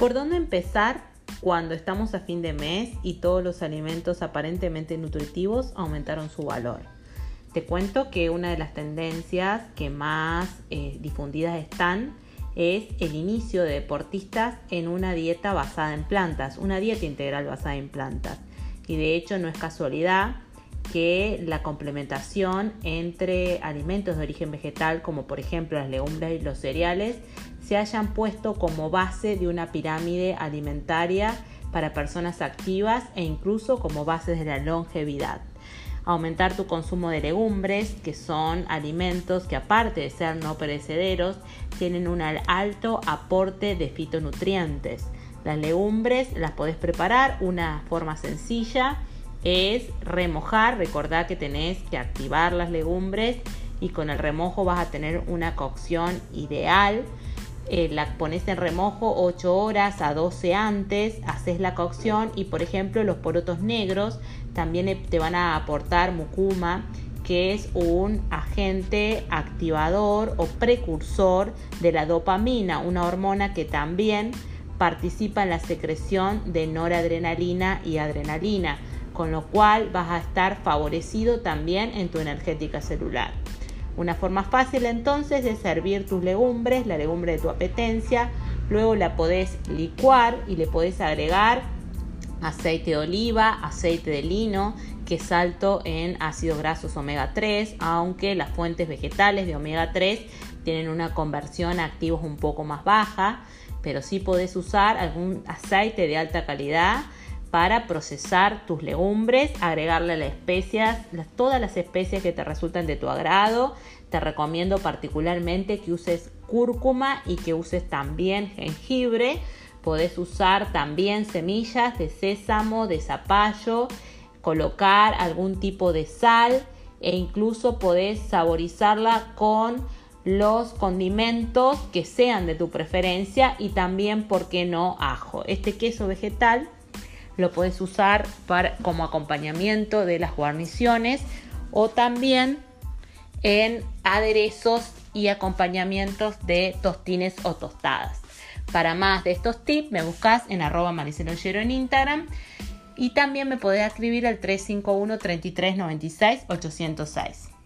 ¿Por dónde empezar cuando estamos a fin de mes y todos los alimentos aparentemente nutritivos aumentaron su valor? Te cuento que una de las tendencias que más eh, difundidas están es el inicio de deportistas en una dieta basada en plantas, una dieta integral basada en plantas. Y de hecho no es casualidad que la complementación entre alimentos de origen vegetal, como por ejemplo las legumbres y los cereales, se hayan puesto como base de una pirámide alimentaria para personas activas e incluso como bases de la longevidad. Aumentar tu consumo de legumbres, que son alimentos que aparte de ser no perecederos, tienen un alto aporte de fitonutrientes. Las legumbres las podés preparar, una forma sencilla es remojar, recordad que tenés que activar las legumbres y con el remojo vas a tener una cocción ideal. Eh, la pones en remojo 8 horas a 12 antes, haces la cocción y por ejemplo los porotos negros también te van a aportar mucuma que es un agente activador o precursor de la dopamina, una hormona que también participa en la secreción de noradrenalina y adrenalina con lo cual vas a estar favorecido también en tu energética celular. Una forma fácil entonces de servir tus legumbres, la legumbre de tu apetencia, luego la podés licuar y le podés agregar aceite de oliva, aceite de lino, que es alto en ácidos grasos omega 3, aunque las fuentes vegetales de omega 3 tienen una conversión a activos un poco más baja, pero sí podés usar algún aceite de alta calidad para procesar tus legumbres, agregarle las especias, todas las especias que te resultan de tu agrado. Te recomiendo particularmente que uses cúrcuma y que uses también jengibre. Podés usar también semillas de sésamo, de zapallo, colocar algún tipo de sal e incluso podés saborizarla con los condimentos que sean de tu preferencia y también, ¿por qué no, ajo? Este queso vegetal lo puedes usar para, como acompañamiento de las guarniciones o también en aderezos y acompañamientos de tostines o tostadas. Para más de estos tips me buscas en arroba mariceloyero en Instagram y también me podés escribir al 351 3396 806.